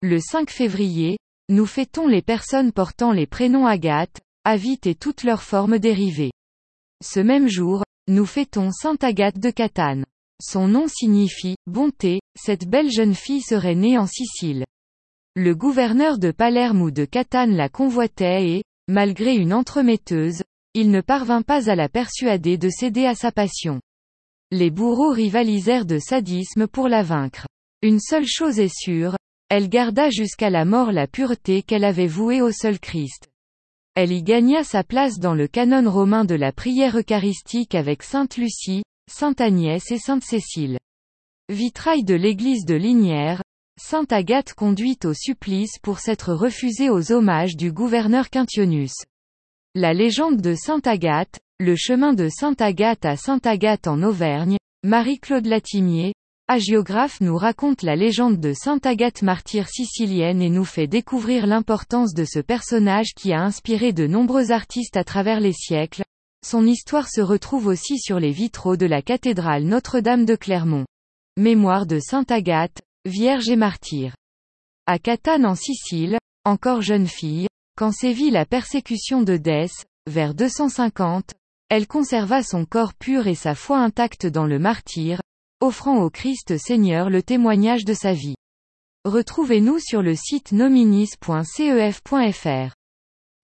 Le 5 février, nous fêtons les personnes portant les prénoms Agathe, Avite et toutes leurs formes dérivées. Ce même jour, nous fêtons Sainte Agathe de Catane. Son nom signifie, bonté, cette belle jeune fille serait née en Sicile. Le gouverneur de Palerme ou de Catane la convoitait et, malgré une entremetteuse, il ne parvint pas à la persuader de céder à sa passion. Les bourreaux rivalisèrent de sadisme pour la vaincre. Une seule chose est sûre, elle garda jusqu'à la mort la pureté qu'elle avait vouée au seul Christ. Elle y gagna sa place dans le canon romain de la prière eucharistique avec Sainte Lucie, Sainte Agnès et Sainte Cécile. Vitrail de l'église de Lignières, Sainte Agathe conduite au supplice pour s'être refusée aux hommages du gouverneur Quintionius. La légende de Sainte Agathe, le chemin de Sainte Agathe à Sainte Agathe en Auvergne, Marie-Claude Latimier, Agiographe nous raconte la légende de Sainte Agathe martyre sicilienne et nous fait découvrir l'importance de ce personnage qui a inspiré de nombreux artistes à travers les siècles. Son histoire se retrouve aussi sur les vitraux de la cathédrale Notre-Dame de Clermont. Mémoire de Sainte Agathe, Vierge et martyre. À Catane en Sicile, encore jeune fille, quand sévit la persécution de Dès, vers 250, elle conserva son corps pur et sa foi intacte dans le martyr, offrant au Christ Seigneur le témoignage de sa vie. Retrouvez-nous sur le site nominis.cef.fr.